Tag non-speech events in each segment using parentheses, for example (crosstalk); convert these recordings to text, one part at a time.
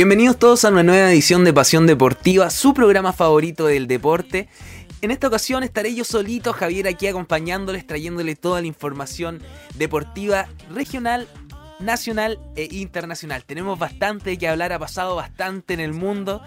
Bienvenidos todos a una nueva edición de Pasión Deportiva, su programa favorito del deporte. En esta ocasión estaré yo solito, Javier, aquí acompañándoles, trayéndoles toda la información deportiva regional, nacional e internacional. Tenemos bastante que hablar, ha pasado bastante en el mundo.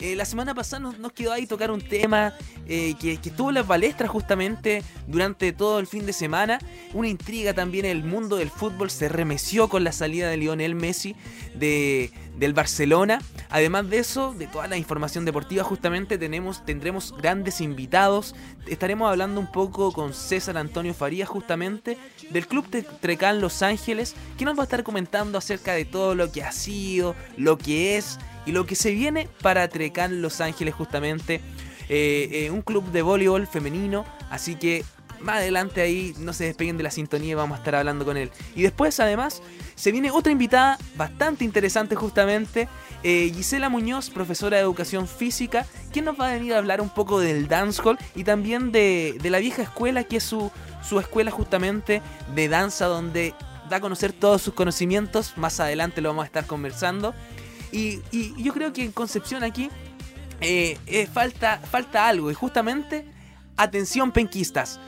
Eh, la semana pasada nos, quedó ahí tocar un tema eh, que, estuvo en las palestras justamente durante todo el fin de semana. Una intriga también en el mundo del fútbol se remeció con la salida de Lionel Messi de, del Barcelona. Además de eso, de toda la información deportiva, justamente tenemos, tendremos grandes invitados. Estaremos hablando un poco con César Antonio Farías, justamente, del Club Trecán Los Ángeles, que nos va a estar comentando acerca de todo lo que ha sido, lo que es y lo que se viene para Trecán Los Ángeles justamente. Eh, eh, un club de voleibol femenino, así que más adelante ahí no se despeguen de la sintonía y vamos a estar hablando con él. Y después además se viene otra invitada bastante interesante justamente, eh, Gisela Muñoz, profesora de educación física, quien nos va a venir a hablar un poco del dancehall y también de, la vieja escuela que es su, su escuela justamente de danza donde da a conocer todos sus conocimientos, más adelante lo vamos a estar conversando. Y, yo creo que en Concepción aquí eh, eh, falta, falta algo. Y justamente, atención penquistas.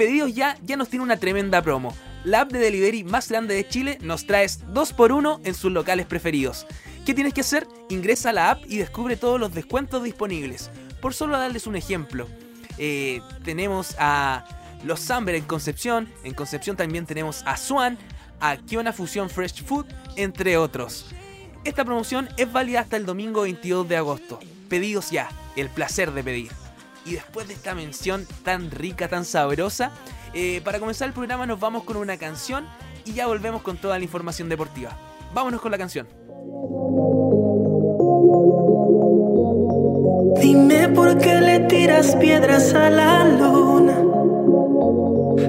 Pedidos ya, ya nos tiene una tremenda promo. La app de delivery más grande de Chile nos traes 2x1 en sus locales preferidos. ¿Qué tienes que hacer? Ingresa a la app y descubre todos los descuentos disponibles. Por solo darles un ejemplo, eh, tenemos a los Samber en Concepción, en Concepción también tenemos a Swan, a Kiona Fusion Fresh Food, entre otros. Esta promoción es válida hasta el domingo 22 de agosto. Pedidos ya, el placer de pedir. Y después de esta mención tan rica, tan sabrosa, eh, para comenzar el programa nos vamos con una canción y ya volvemos con toda la información deportiva. Vámonos con la canción. Dime por qué le tiras piedras a la luna.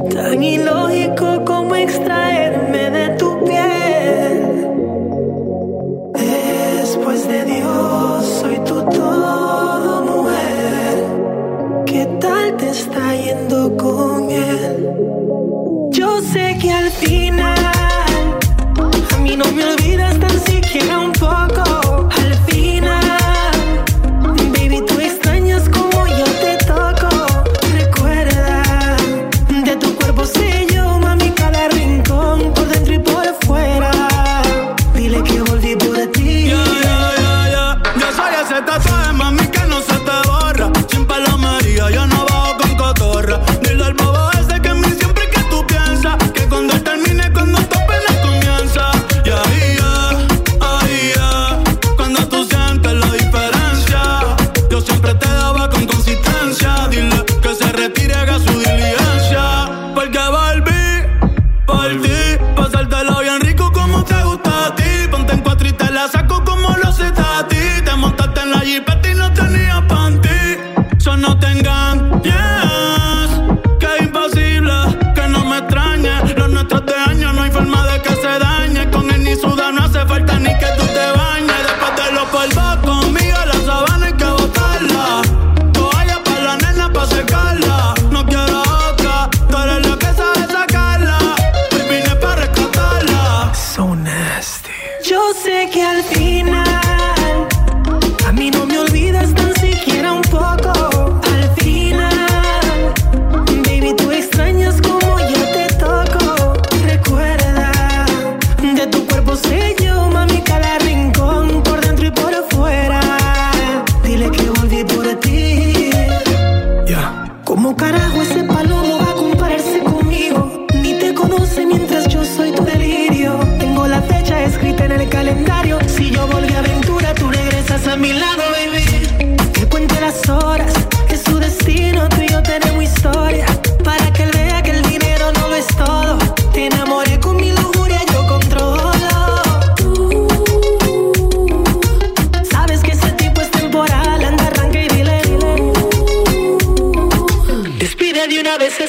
Tan ilógico como extraerme de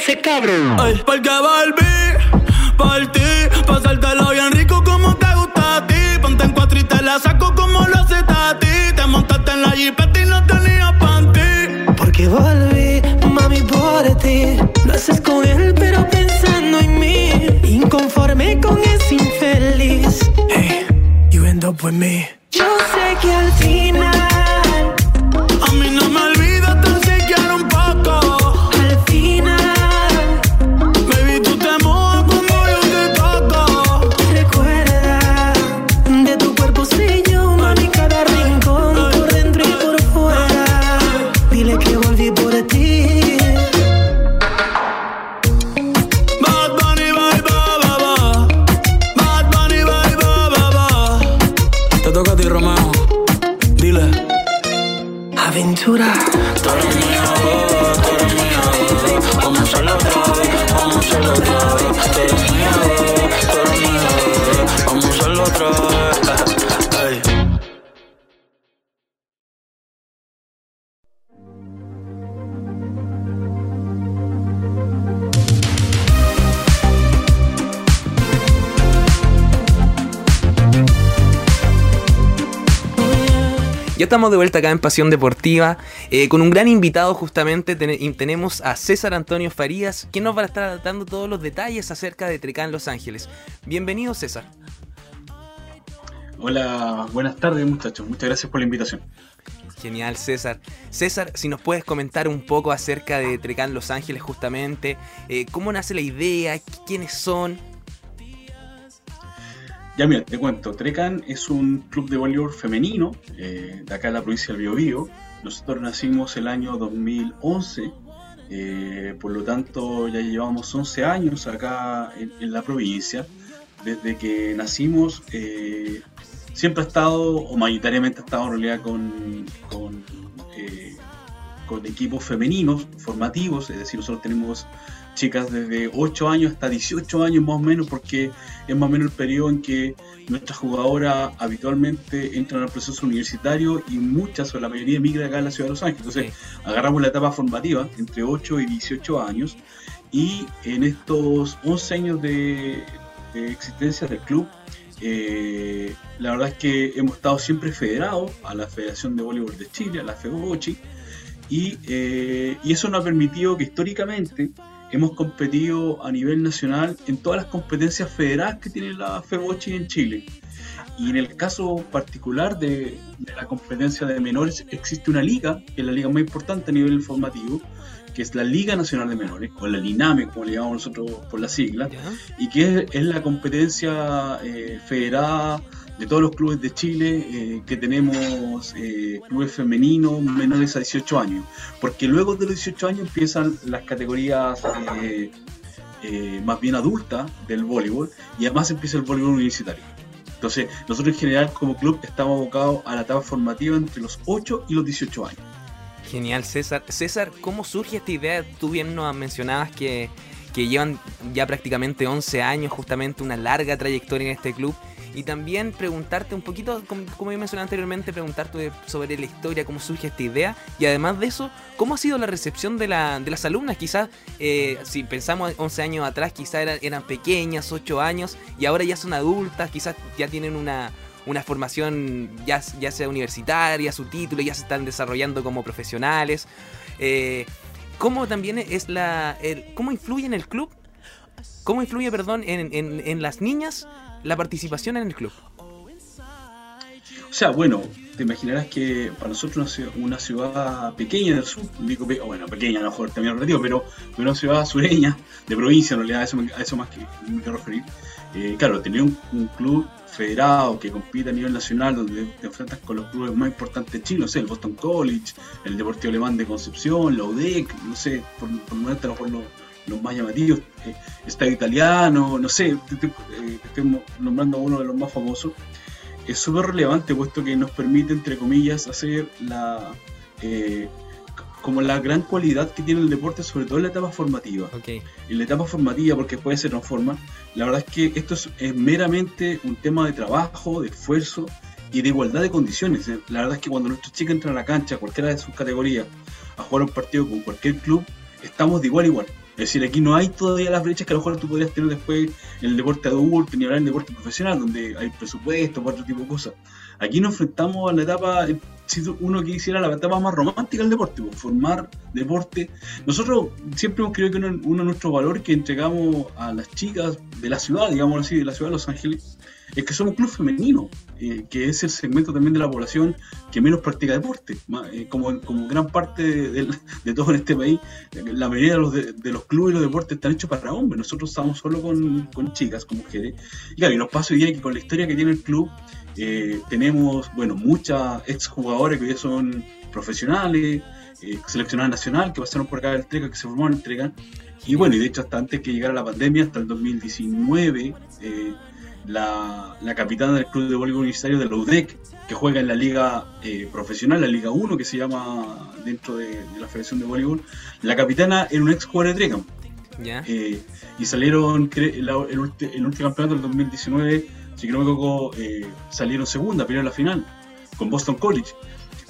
ese cabrón. Ay, porque volví por ti. Pasártelo bien rico como te gusta a ti. Ponte en cuatro y te la saco como lo haces a ti. Te montaste en la jipeta y no tenía panty. Porque volví, mami, por ti. Lo haces con él, pero pensando en mí. Inconforme con ese infeliz. Hey, you end up with me. Yo sé que al final, cintura. Todo estamos de vuelta acá en Pasión Deportiva eh, con un gran invitado justamente. Ten- tenemos a César Antonio Farías, quien nos va a estar dando todos los detalles acerca de Trecán Los Ángeles. Bienvenido César. Hola, buenas tardes muchachos, muchas gracias por la invitación. Genial César. César, si nos puedes comentar un poco acerca de Trecán Los Ángeles justamente, eh, cómo nace la idea, quiénes son. Ya mira, te cuento, Trecan es un club de voleibol femenino eh, de acá en la provincia del Biobío. Nosotros nacimos el año 2011, eh, por lo tanto ya llevamos 11 años acá en, la provincia. Desde que nacimos eh, siempre ha estado, o mayoritariamente ha estado en realidad con, con, con equipos femeninos formativos, es decir, nosotros tenemos chicas desde 8 años hasta 18 años más o menos, porque es más o menos el periodo en que nuestras jugadoras habitualmente entran al proceso universitario y muchas o la mayoría emigran acá a la ciudad de Los Ángeles. Entonces, agarramos la etapa formativa entre 8 y 18 años y en estos 11 años de, de existencia del club, eh, la verdad es que hemos estado siempre federados a la Federación de Voleibol de Chile, a la FEBOCHI, y, eh, y eso nos ha permitido que históricamente hemos competido a nivel nacional en todas las competencias federadas que tiene la FEBOCHI en Chile. Y en el caso particular de, de la competencia de menores, existe una liga, que es la liga más importante a nivel formativo, que es la Liga Nacional de Menores, o la LINAME, como le llamamos nosotros por la sigla, y que es, es la competencia eh, federada de todos los clubes de Chile eh, que tenemos eh, clubes femeninos menores a 18 años. Porque luego de los 18 años empiezan las categorías eh, más bien adultas del voleibol y además empieza el voleibol universitario. Entonces, nosotros en general como club estamos abocados a la etapa formativa entre los 8 y los 18 años. Genial, César. César, ¿cómo surge esta idea? Tú bien nos mencionabas que, que llevan ya prácticamente 11 años, justamente una larga trayectoria en este club. Y también preguntarte un poquito, como, yo mencioné anteriormente, preguntarte sobre la historia, cómo surge esta idea. Y además de eso, ¿cómo ha sido la recepción de, la- de las alumnas? Quizás, eh, si pensamos 11 años atrás, quizás eran, eran pequeñas, 8 años, y ahora ya son adultas, quizás ya tienen una, una formación ya, ya sea universitaria, su título, ya se están desarrollando como profesionales. Eh, ¿Cómo también es la. el- ¿Cómo influye en el club? ¿Cómo influye, perdón, en, en- en las niñas la participación en el club? O sea, bueno, te imaginarás que para nosotros una ciudad, pequeña del sur, digo, bueno, pequeña a lo mejor también relativo, pero una ciudad sureña, de provincia en realidad, a eso, a eso más que me quiero referir. Eh, claro, tener un, un club federado que compite a nivel nacional, donde te enfrentas con los clubes más importantes de Chile, no sé, el Boston College, el Deportivo Alemán de Concepción, la UDEC, no sé, por, por lo mejor los, los más llamativos, eh, Estadio Italiano, no sé, te, te- eh, te estoy nombrando uno de los más famosos es súper relevante puesto que nos permite, entre comillas, hacer la eh, como la gran cualidad que tiene el deporte, sobre todo en la etapa formativa. Ok. En la etapa formativa, porque después se transforma, la verdad es que esto es, es meramente un tema de trabajo, de esfuerzo y de igualdad de condiciones. Eh, La verdad es que cuando nuestros chicos entran a la cancha, cualquiera de sus categorías, a jugar un partido con cualquier club, estamos de igual a igual. Es decir, aquí no hay todavía las brechas que a lo mejor tú podrías tener después en el deporte adulto, ni hablar en el deporte profesional, donde hay presupuesto, otro tipo de cosas. Aquí nos enfrentamos a la etapa, eh, si uno quisiera, la etapa más romántica del deporte, pues, formar deporte. Nosotros siempre hemos creído que uno, uno de nuestros valores que entregamos a las chicas de la ciudad, digamos así, de la ciudad de Los Ángeles, es que somos un club femenino, eh, que es el segmento también de la población que menos practica deporte. Eh, como, como gran parte de, de, todo en este país, la mayoría de los, de, los clubes y los deportes están hechos para hombres. Nosotros estamos solo con, con chicas, con mujeres. Y claro, y nos pasa hoy que con la historia que tiene el club, eh, tenemos, bueno, muchas exjugadoras que hoy son profesionales, eh, seleccionada nacional, que pasaron por acá del Treca, que se formó en Treca. Y bueno, y de hecho hasta antes que llegara la pandemia, hasta el 2019, eh, la, la, capitana del Club de Voleibol Universitario de la UDEC, que juega en la liga eh, profesional, la Liga 1, que se llama dentro de, la Federación de Voleibol, la capitana era un ex jugador de Treca. Eh, y salieron, el, el, último campeonato del 2019, si no me equivoco, salieron segunda, pero en la final, con Boston College.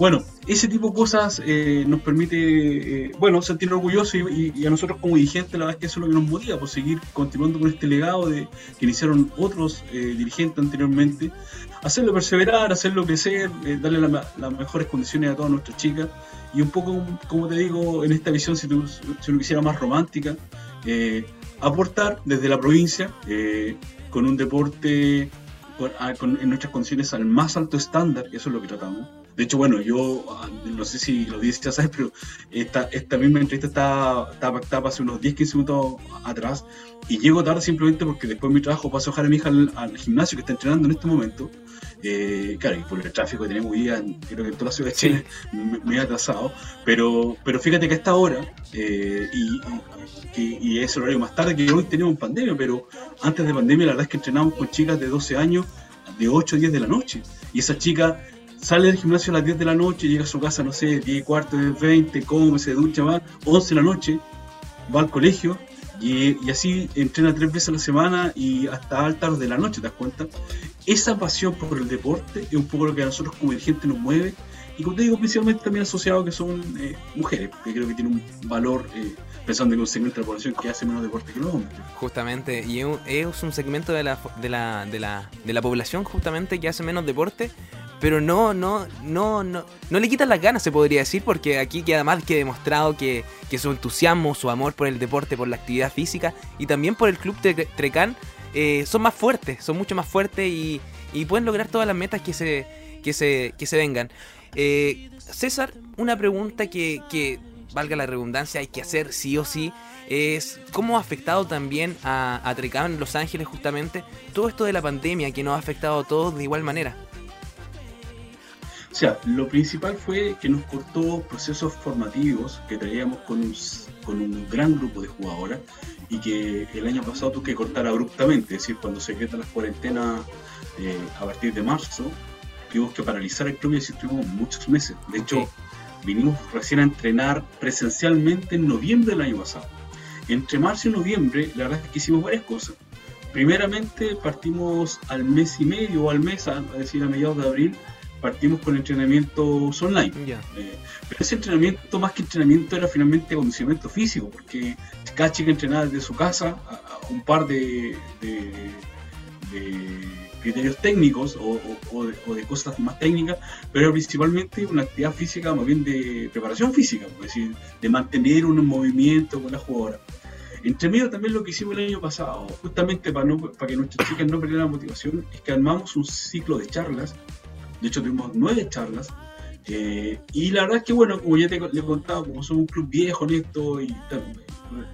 Bueno, ese tipo de cosas eh, nos permite, eh, bueno, sentirnos orgullosos y, a nosotros como dirigentes la verdad es que eso es lo que nos motiva, por pues, seguir continuando con este legado de que iniciaron otros eh, dirigentes anteriormente, hacerlo perseverar, hacerlo crecer, darle las mejores condiciones a todas nuestras chicas. Y un poco, como te digo, en esta visión, si, tú, si uno quisiera más romántica, aportar desde la provincia con un deporte en nuestras condiciones al más alto estándar, eso es lo que tratamos de hecho, bueno, yo ah, no sé si lo dices ya sabes, pero esta, esta misma entrevista estaba, estaba pactada hace unos 10-15 minutos atrás y llego tarde simplemente porque después de mi trabajo paso a dejar a mi hija al, gimnasio que está entrenando en este momento. Eh, claro, y por el tráfico que tenemos hoy día, creo que en toda la ciudad de Chile me, he atrasado, pero, pero fíjate que a esta hora, eh, y, y, es el horario más tarde que hoy tenemos pandemia, pero antes de pandemia la verdad es que entrenamos con chicas de 12 años de 8 a 10 de la noche. Y esas chicas sale del gimnasio a las 10 de la noche, llega a su casa, no sé, 10 y cuarto, 20, come, se ducha, va, 11 de la noche, va al colegio y, así entrena tres veces a la semana y hasta altas de la noche, ¿te das cuenta? Esa pasión por el deporte es un poco lo que a nosotros como dirigentes nos mueve y como te digo, principalmente también asociado que son eh, mujeres, que creo que tienen un valor, eh, pensando en un segmento de la población que hace menos deporte que los hombres. Justamente, y es un segmento de la, de la, de la, de la población justamente que hace menos deporte, pero no, no, no, no, no le quitan las ganas, se podría decir, porque aquí queda más que demostrado que, su entusiasmo, su amor por el deporte, por la actividad física y también por el club de Trecán eh, son más fuertes, son mucho más fuertes y, pueden lograr todas las metas que se, que se, que se vengan. Eh, César, una pregunta que, que, valga la redundancia, hay que hacer sí o sí, es cómo ha afectado también a, a Trecán, Los Ángeles justamente, todo esto de la pandemia que nos ha afectado a todos de igual manera. O sea, lo principal fue que nos cortó procesos formativos que traíamos con un, con un gran grupo de jugadoras y que el año pasado tuve que cortar abruptamente, es decir, cuando se quedan las cuarentenas eh, a partir de marzo, tuvimos que paralizar el club y así estuvimos muchos meses. De hecho, vinimos recién a entrenar presencialmente en noviembre del año pasado. Entre marzo y noviembre, la verdad es que hicimos varias cosas. Primeramente, partimos al mes y medio o al mes, es decir, a mediados de abril, partimos con entrenamientos online. Eh, pero ese entrenamiento, más que entrenamiento, era finalmente acondicionamiento físico, porque cada chica entrenaba desde su casa a, un par de, criterios técnicos o, de, cosas más técnicas, pero principalmente una actividad física, más bien de preparación física, es decir, de mantener un movimiento con la jugadora. Entre medio también lo que hicimos el año pasado, justamente para, no, para que nuestras chicas no perdieran la motivación, es que armamos un ciclo de charlas de hecho, tuvimos nueve charlas. Eh, y la verdad es que, bueno, como ya te he contado, como somos un club viejo, honesto y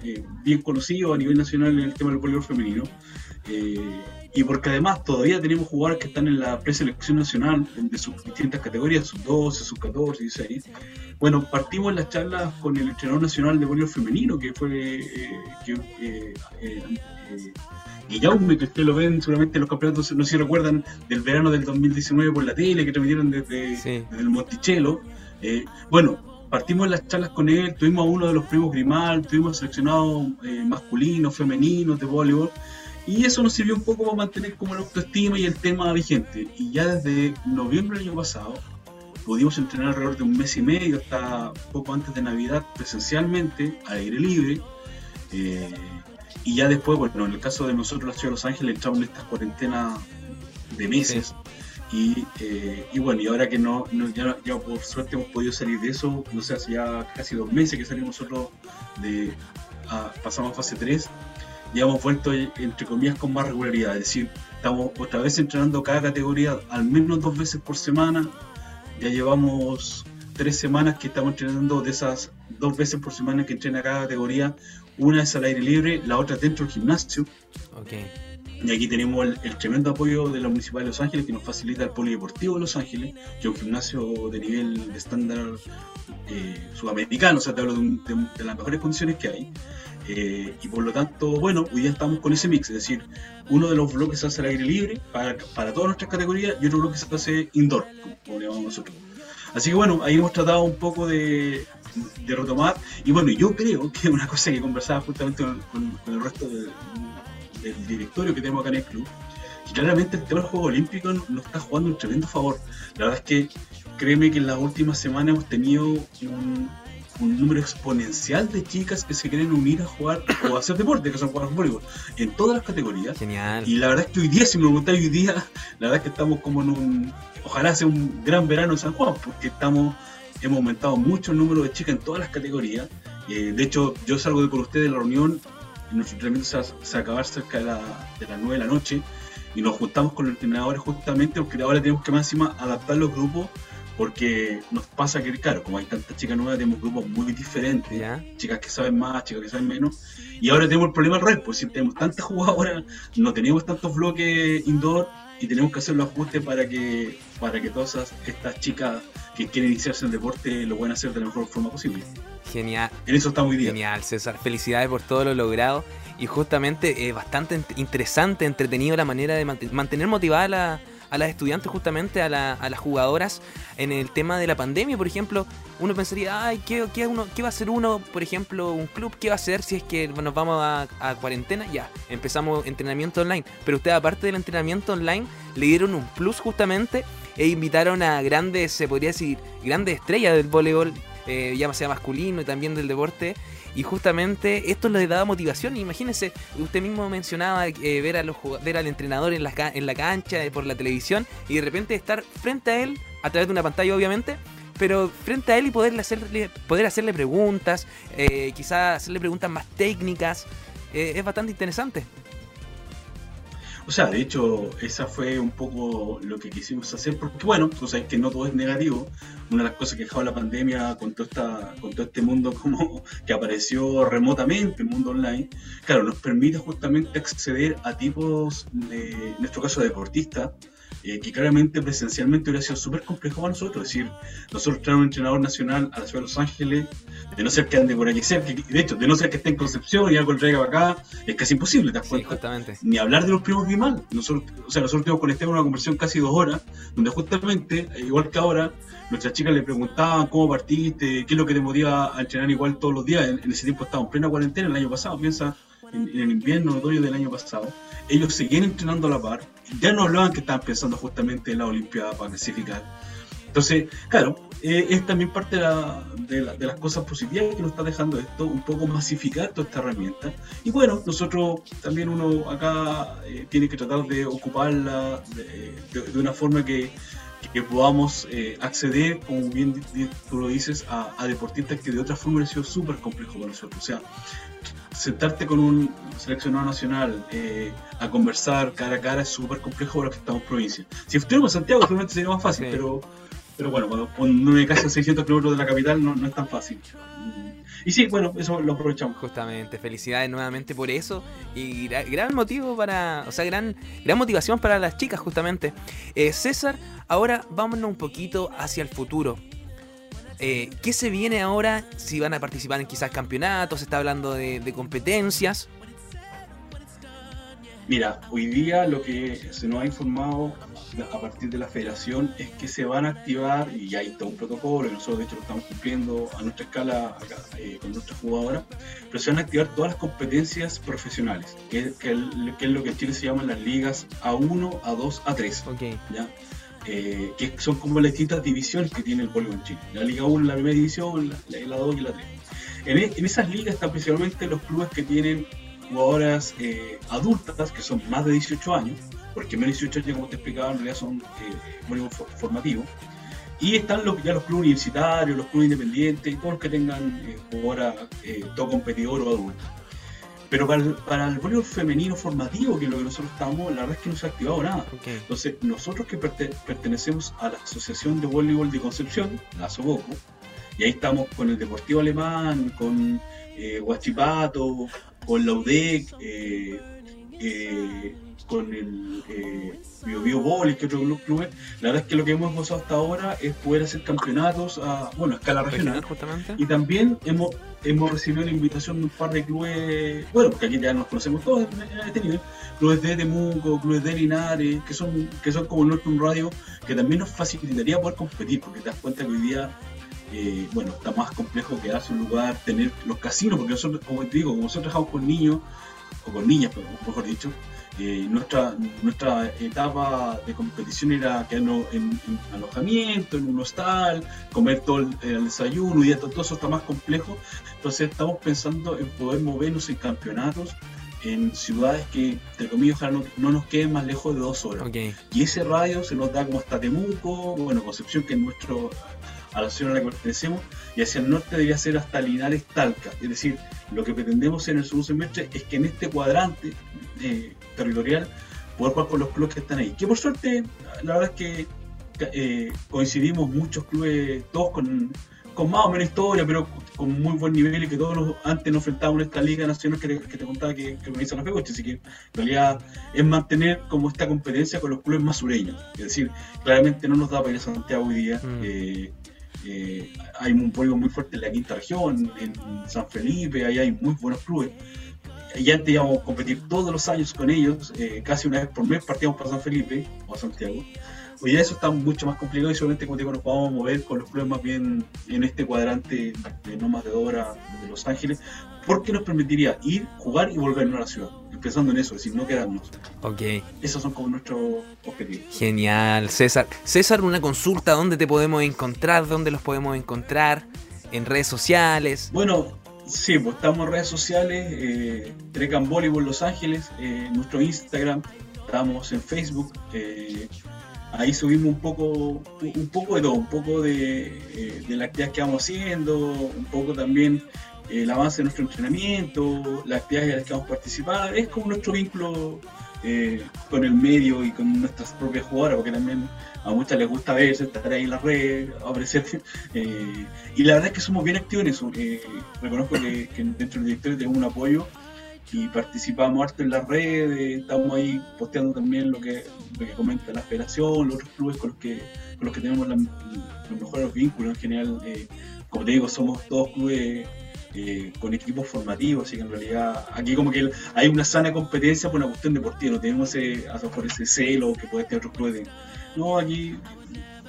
eh, bien conocido a nivel nacional en el tema del voleibol femenino, eh, y porque además todavía tenemos jugadores que están en la preselección nacional de sus distintas categorías, sus 12, sus 14, 16. Bueno, partimos las charlas con el entrenador nacional de voleibol femenino, que fue que, Guillaume, que ustedes lo ven seguramente los campeonatos, no sé si recuerdan, del verano del 2019 por la tele, que transmitieron desde, el Monticello. Eh, bueno, partimos las charlas con él, tuvimos a uno de los primos Grimal, tuvimos seleccionados eh, masculinos, femeninos de voleibol, y eso nos sirvió un poco para mantener como la autoestima y el tema vigente. Y ya desde noviembre del año pasado pudimos entrenar alrededor de un mes y medio hasta poco antes de Navidad presencialmente, al aire libre. Eh, y ya después, bueno, en el caso de nosotros, la ciudad de Los Ángeles, entramos en estas cuarentenas de meses. Y, eh, y, bueno, y ahora que no, ya, por suerte hemos podido salir de eso, no sé, hace ya casi dos meses que salimos nosotros de. pasamos a fase 3, ya hemos vuelto, entre comillas, con más regularidad. Es decir, Estamos otra vez entrenando cada categoría al menos dos veces por semana. Ya llevamos tres semanas que estamos entrenando de esas dos veces por semana que entrena cada categoría. Una es al aire libre, la otra dentro del gimnasio. Okay. Y aquí tenemos el, tremendo apoyo de la Municipalidad de Los Ángeles que nos facilita el Polideportivo de Los Ángeles, que es un gimnasio de nivel de estándar eh, sudamericano, o sea, te hablo de, las mejores condiciones que hay. Eh, y por lo tanto, bueno, hoy ya estamos con ese mix, es decir, uno de los bloques se hace al aire libre para, para todas nuestras categorías y otro bloque se hace indoor, como, le llamamos nosotros. Así que bueno, ahí hemos tratado un poco de, de retomar. Y bueno, yo creo que una cosa que conversaba justamente con, el resto del directorio que tenemos acá en el club, claramente el tema del Juego Olímpico nos está jugando un tremendo favor. La verdad es que créeme que en las últimas semanas hemos tenido un, número exponencial de chicas que se quieren unir a jugar o a hacer deporte, que son jugar voleibol, en todas las categorías. Genial. Y la verdad es que hoy día, si me preguntáis hoy día, la verdad es que estamos como en un. Ojalá sea un gran verano en San Juan, porque estamos hemos aumentado mucho el número de chicas en todas las categorías. Eh, de hecho, yo salgo de con ustedes de la reunión, nuestro entrenamiento se va, a acabar cerca de, la, de las 9 de la noche y nos juntamos con los entrenadores justamente porque ahora tenemos que más encima adaptar los grupos porque nos pasa que, claro, como hay tantas chicas nuevas, tenemos grupos muy diferentes, chicas que saben más, chicas que saben menos, y ahora tenemos el problema al revés, pues si tenemos tantas jugadoras, no tenemos tantos bloques indoor y tenemos que hacer los ajustes para que, para que todas estas chicas que quieren iniciarse en el deporte lo puedan hacer de la mejor forma posible. Genial. En eso estamos muy bien. Genial, César. Felicidades por todo lo logrado. Y justamente es bastante interesante, entretenido la manera de mantener motivada a, las estudiantes, justamente a, las jugadoras, en el tema de la pandemia. Por ejemplo, uno pensaría, ay, ¿qué, qué, uno, ¿qué va a hacer uno, por ejemplo, un club? ¿Qué va a hacer si es que nos vamos a, cuarentena? Ya, empezamos entrenamiento online. Pero usted, aparte del entrenamiento online, le dieron un plus justamente e invitaron a grandes, se podría decir, grandes estrellas del voleibol, eh, ya sea masculino y también del deporte. Y justamente esto les daba motivación. Imagínense, usted mismo mencionaba eh, ver, a los, ver al entrenador en la, en la cancha, eh, por la televisión, y de repente estar frente a él, a través de una pantalla obviamente, pero frente a él y poderle hacerle, poder hacerle preguntas, eh, quizás hacerle preguntas más técnicas, es bastante interesante. O sea, de hecho, esa fue un poco lo que quisimos hacer, porque bueno, tú sabes que no todo es negativo. Una de las cosas que dejó la pandemia con, todo esta, con todo este mundo como (laughs) que apareció remotamente, el mundo online, claro, nos permite justamente acceder a tipos, de, en nuestro caso, deportistas, eh, que claramente presencialmente hubiera sido súper complejo para nosotros. Es decir, nosotros traer un entrenador nacional a la ciudad de Los Ángeles, de no ser que ande por aquí cerca, de hecho, de no ser que esté en Concepción y algo le traiga para acá, es casi imposible, ¿te das cuenta? Ni hablar de los primos mal. Nosotros, o sea, nosotros tuvimos conectado una conversación casi dos horas, donde justamente, igual que ahora, nuestras chicas le preguntaban cómo partiste, qué es lo que te motiva a entrenar igual todos los días. En, ese tiempo estábamos en plena cuarentena, el año pasado, piensa, en, en el invierno, otoño del año pasado ellos seguían entrenando a la par, ya no hablaban que estaban pensando justamente en la Olimpiada para clasificar. Entonces, claro, eh, es también parte de, las cosas positivas que nos está dejando esto, un poco masificar toda esta herramienta. Y bueno, nosotros también uno acá eh, tiene que tratar de ocuparla de, una forma que, podamos eh, acceder, como bien tú lo dices, a, a, deportistas que de otra forma ha sido súper complejo para nosotros. O sea, sentarte con un seleccionado nacional eh, a conversar cara a cara es súper complejo para los que estamos en provincia. Si estuviéramos en Santiago, seguramente sería más fácil, pero, pero bueno, cuando, cuando me casa a 600 kilómetros de la capital no, no es tan fácil. Y sí, bueno, eso lo aprovechamos. Justamente, felicidades nuevamente por eso. Y gran motivo para, o sea, gran, gran motivación para las chicas, justamente. Eh, César, ahora vámonos un poquito hacia el futuro. Eh, ¿Qué se viene ahora? Si van a participar en quizás campeonatos, se está hablando de, competencias. Mira, hoy día lo que se nos ha informado a partir de la federación es que se van a activar, y ya hay todo un protocolo, y nosotros de hecho lo estamos cumpliendo a nuestra escala eh, con nuestras jugadoras, pero se van a activar todas las competencias profesionales, que, es lo que en Chile se llaman las ligas A1, A2, A3. Okay. ¿ya? Eh, que son como las distintas divisiones que tiene el voleibol en Chile. La Liga 1, la primera división, la, 2 y la 3. E, en, esas ligas están principalmente los clubes que tienen jugadoras eh, adultas, que son más de 18 años, porque menos de 18 años, como te explicaba, en realidad son eh, voleibol formativo. Y están los, ya los clubes universitarios, los clubes independientes, todos los que tengan jugadoras, todo competidor o adulto. Pero para el, para el voleibol femenino formativo, que es lo que nosotros estamos, la verdad es que no se ha activado nada. Entonces, nosotros que perte- pertenecemos a la Asociación de Voleibol de Concepción, la SOBOCO, y ahí estamos con el Deportivo Alemán, con eh, Huachipato, con la UDEC, eh, eh, con el eh, Bio Bio Volley, que otro club clubes. La verdad es que lo que hemos gozado hasta ahora es poder hacer campeonatos a, bueno, a escala regional. Justamente. Y también hemos, hemos recibido la invitación de un par de clubes, bueno, porque aquí ya nos conocemos todos en este nivel, clubes de Temuco, clubes de Linares, que son, que son como Norte un Radio, que también nos facilitaría poder competir, porque te das cuenta que hoy día, eh, bueno, está más complejo que hace un lugar tener los casinos, porque nosotros, como te digo, como nosotros trabajamos con niños, o con niñas, mejor dicho, eh, nuestra, nuestra etapa de competición era quedarnos en, en alojamiento, en un hostal, comer todo el, el desayuno, y todo, eso está más complejo. Entonces estamos pensando en poder movernos en campeonatos en ciudades que, entre comillas, no, no nos queden más lejos de dos horas. Ok. Y ese radio se nos da como hasta Temuco, bueno, Concepción, que es nuestro, a la ciudad a la que pertenecemos, y hacia el norte debería ser hasta Linares, Talca. Es decir, lo que pretendemos en el segundo semestre es que en este cuadrante eh, territorial poder jugar con los clubes que están ahí. Que por suerte, la verdad es que eh, coincidimos muchos clubes, todos con, con más o menos historia, pero con muy buen nivel y que todos los, antes nos enfrentábamos en esta liga nacional que te, que te contaba que, que organiza la FECOCHE, así que en realidad es mantener como esta competencia con los clubes más sureños. Es decir, claramente no nos da para ir a Santiago hoy día. Mm. eh, eh, hay un polvo muy fuerte en la quinta región, en San Felipe, ahí hay muy buenos clubes. Y antes íbamos a competir todos los años con ellos, eh, casi una vez por mes partíamos para San Felipe o Santiago. Hoy día eso está mucho más complicado y solamente como digo, nos vamos mover con los clubes más bien en este cuadrante de no más de dos horas de Los Ángeles, porque nos permitiría ir, jugar y volvernos a la ciudad. Pensando en eso, es decir, no quedarnos. Ok. Esos son como nuestros objetivos. Genial, César. César, una consulta, ¿dónde te podemos encontrar? ¿Dónde los podemos encontrar? ¿En redes sociales? Bueno, sí, pues estamos en redes sociales, eh, Trecan Volleyball Los Ángeles, eh, nuestro Instagram, estamos en Facebook, eh, ahí subimos un poco, un poco de todo, un poco de, eh, de la actividad que vamos haciendo, un poco también el avance de nuestro entrenamiento, las actividades en las que vamos a participar, es como nuestro vínculo eh, con el medio y con nuestras propias jugadoras, porque también a muchas les gusta verse, estar ahí en la red, aparecer. (laughs) eh, y la verdad es que somos bien activos en eso. eh, reconozco que, que dentro del directorio tenemos un apoyo y participamos harto en la red, eh, estamos ahí posteando también lo que, lo que comenta la federación, los otros clubes con los que, con los que tenemos los mejores vínculos en general. eh, como te digo, somos todos clubes eh, con equipos formativos, así que en realidad aquí como que hay una sana competencia por una cuestión deportiva, no tenemos ese, a lo mejor ese celo que puede tener otros clubes. no, aquí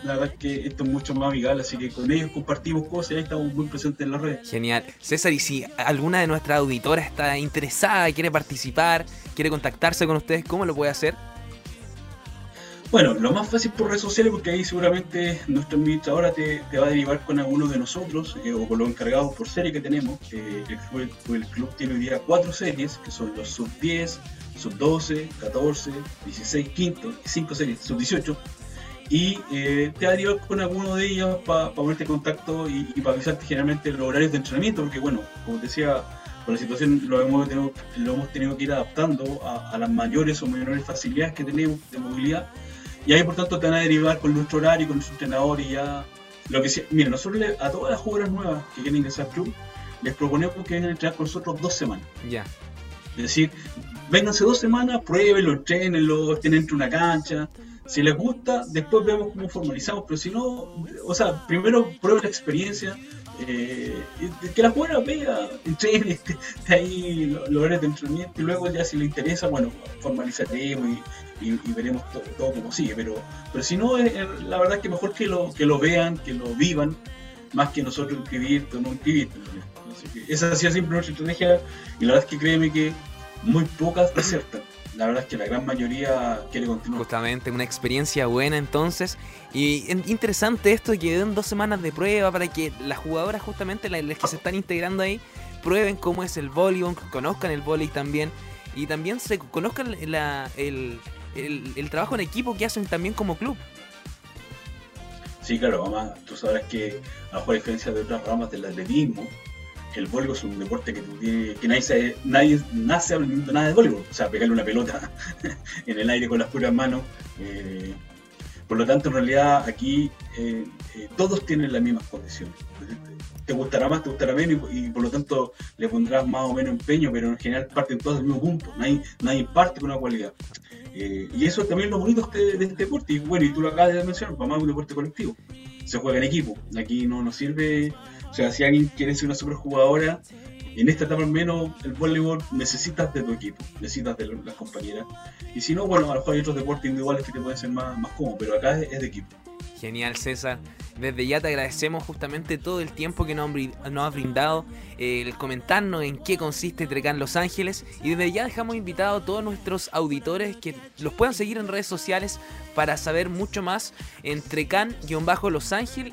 la verdad es que esto es mucho más amigable, así que con ellos compartimos cosas y ahí estamos muy presentes en la red. Genial. César, y si alguna de nuestras auditoras está interesada, quiere participar, quiere contactarse con ustedes, ¿cómo lo puede hacer? Bueno, lo más fácil por redes sociales, porque ahí seguramente nuestra administradora te, te va a derivar con alguno de nosotros eh, o con los encargados por serie que tenemos. El, club, tiene hoy día cuatro series, que son los sub 10, sub 12, 14, 16, quinto, y cinco series, sub 18. Y eh, te va a derivar con alguno de ellos para ponerte en contacto y, para avisarte generalmente los horarios de entrenamiento, porque bueno, como te decía, por la situación lo hemos tenido, lo hemos tenido que ir adaptando a las mayores o menores facilidades que tenemos de movilidad. Y ahí por tanto te van a derivar con nuestro horario, con nuestro entrenador y ya. Lo que sea. Mira, nosotros le- a todas las jugadoras nuevas que quieren ingresar al club, les proponemos que vengan a entrenar con nosotros dos semanas. Ya. Es decir, vénganse dos semanas, pruébenlo, entrenenlo, estén dentro de una cancha. Si les gusta, después vemos cómo formalizamos, pero si no, o sea, primero prueben la experiencia, eh, que la jugadora vea, entrene, (laughs) ahí lo- los horarios de entrenamiento y luego ya si le interesa, bueno, formalizaremos y, veremos todo, todo como sigue, pero, pero si no, eh, la verdad es que mejor que lo, que lo vean, que lo vivan, más que nosotros inscribir o no inscribir. Así que esa ha sido siempre nuestra estrategia y la verdad es que créeme que muy pocas aciertan. La verdad es que la gran mayoría quiere continuar. Justamente, una experiencia buena entonces. Y en- interesante esto que den dos semanas de prueba para que las jugadoras, justamente las, las que se están integrando ahí, prueben cómo es el voleibol, conozcan el voleibol también. Y también se conozcan la- el, el- el trabajo en equipo que hacen también como club. Sí, claro, además tú sabrás que a diferencia de otras ramas del atletismo, el voleibol es un deporte que, nadie, nadie nace aprendiendo nada de voleibol. O sea, pegarle una pelota (laughs) en el aire con las puras manos. Eh, por lo tanto, en realidad aquí eh, eh, todos tienen las mismas condiciones. Te gustará más, te gustará menos y, por lo tanto le pondrás más o menos empeño, pero en general parten todos del mismo punto. Nadie, nadie parte con una cualidad. y eso también es lo bonito de, este deporte. Y bueno, y tú lo acabas de mencionar, para más un deporte colectivo. Se juega en equipo. Aquí no nos sirve o sea, si alguien quiere ser una superjugadora, en esta etapa al menos el voleibol necesitas de tu equipo, necesitas de las compañeras. Y si no, bueno, a lo mejor hay otros deportes individuales que te pueden ser más, más cómodos, pero acá es, de equipo. Genial, César. Desde ya te agradecemos justamente todo el tiempo que nos, has brindado, eh, el comentarnos en qué consiste Trecan Los Ángeles. Y desde ya dejamos invitados a todos nuestros auditores que los puedan seguir en redes sociales para saber mucho más en Trecan-Los Ángeles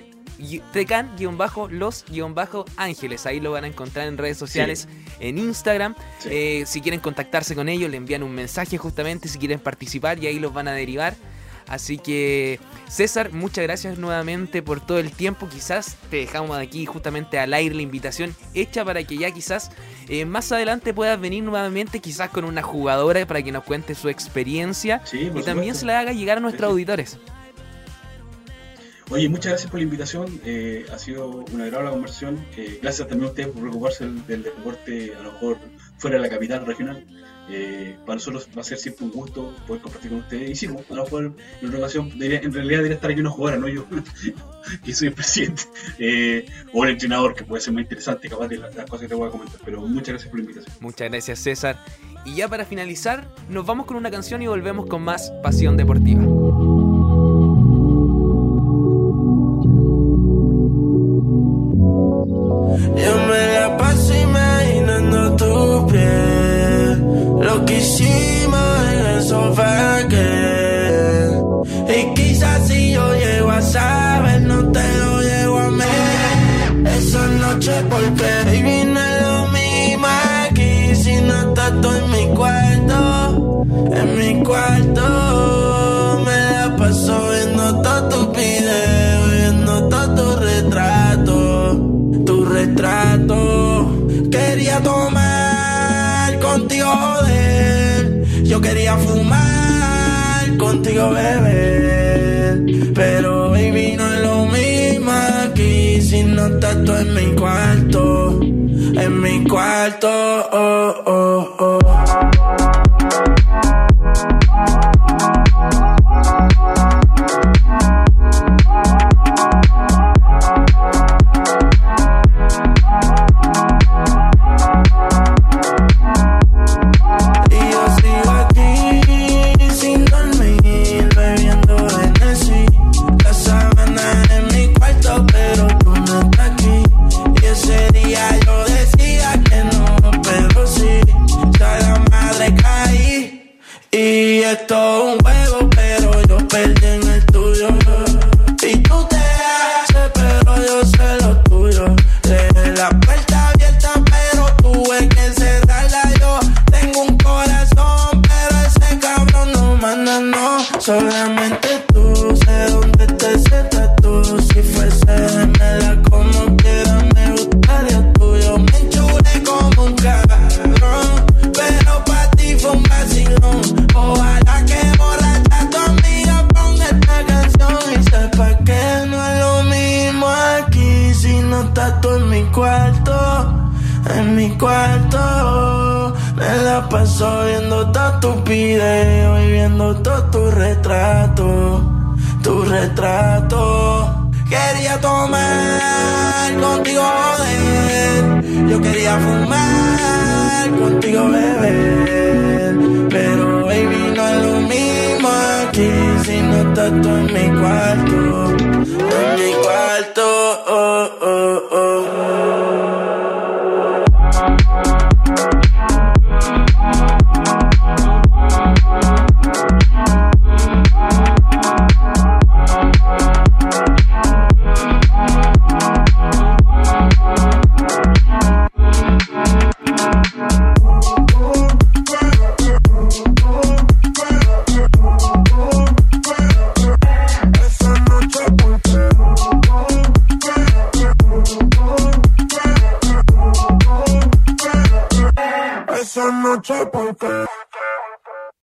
Trecan-los-ángeles. Ahí lo van a encontrar en redes sociales, en Instagram. Eh, si quieren contactarse con ellos, le envían un mensaje justamente si quieren participar y ahí los van a derivar. Así que, César, muchas gracias nuevamente por todo el tiempo. Quizás te dejamos aquí justamente al aire la invitación hecha para que ya quizás eh, más adelante puedas venir nuevamente, quizás con una jugadora para que nos cuente su experiencia y también se la haga llegar a nuestros auditores. Oye, muchas gracias por la invitación. Eh, ha sido una agradable conversación. Eh, gracias también a ustedes por preocuparse del, deporte, a lo mejor fuera de la capital regional. Eh, para nosotros va a ser siempre un gusto poder compartir con ustedes. Y sí, pues, a lo mejor en otra ocasión, en realidad debería estar aquí una jugadora, no yo, (laughs) que soy el presidente, o el entrenador, que puede ser muy interesante, capaz de las, cosas que te voy a comentar. Pero muchas gracias por la invitación. Muchas gracias, César. Y ya para finalizar, nos vamos con una canción y volvemos con más Pasión Deportiva. Quería fumar contigo, beber. Pero baby, no es lo mismo aquí si no estás tú en mi cuarto. En mi cuarto, retrato. Quería tomar contigo joder. Yo quería fumar contigo beber. Pero baby, no es lo mismo aquí si no estás tú en mi cuarto. En mi cuarto, oh, oh, oh.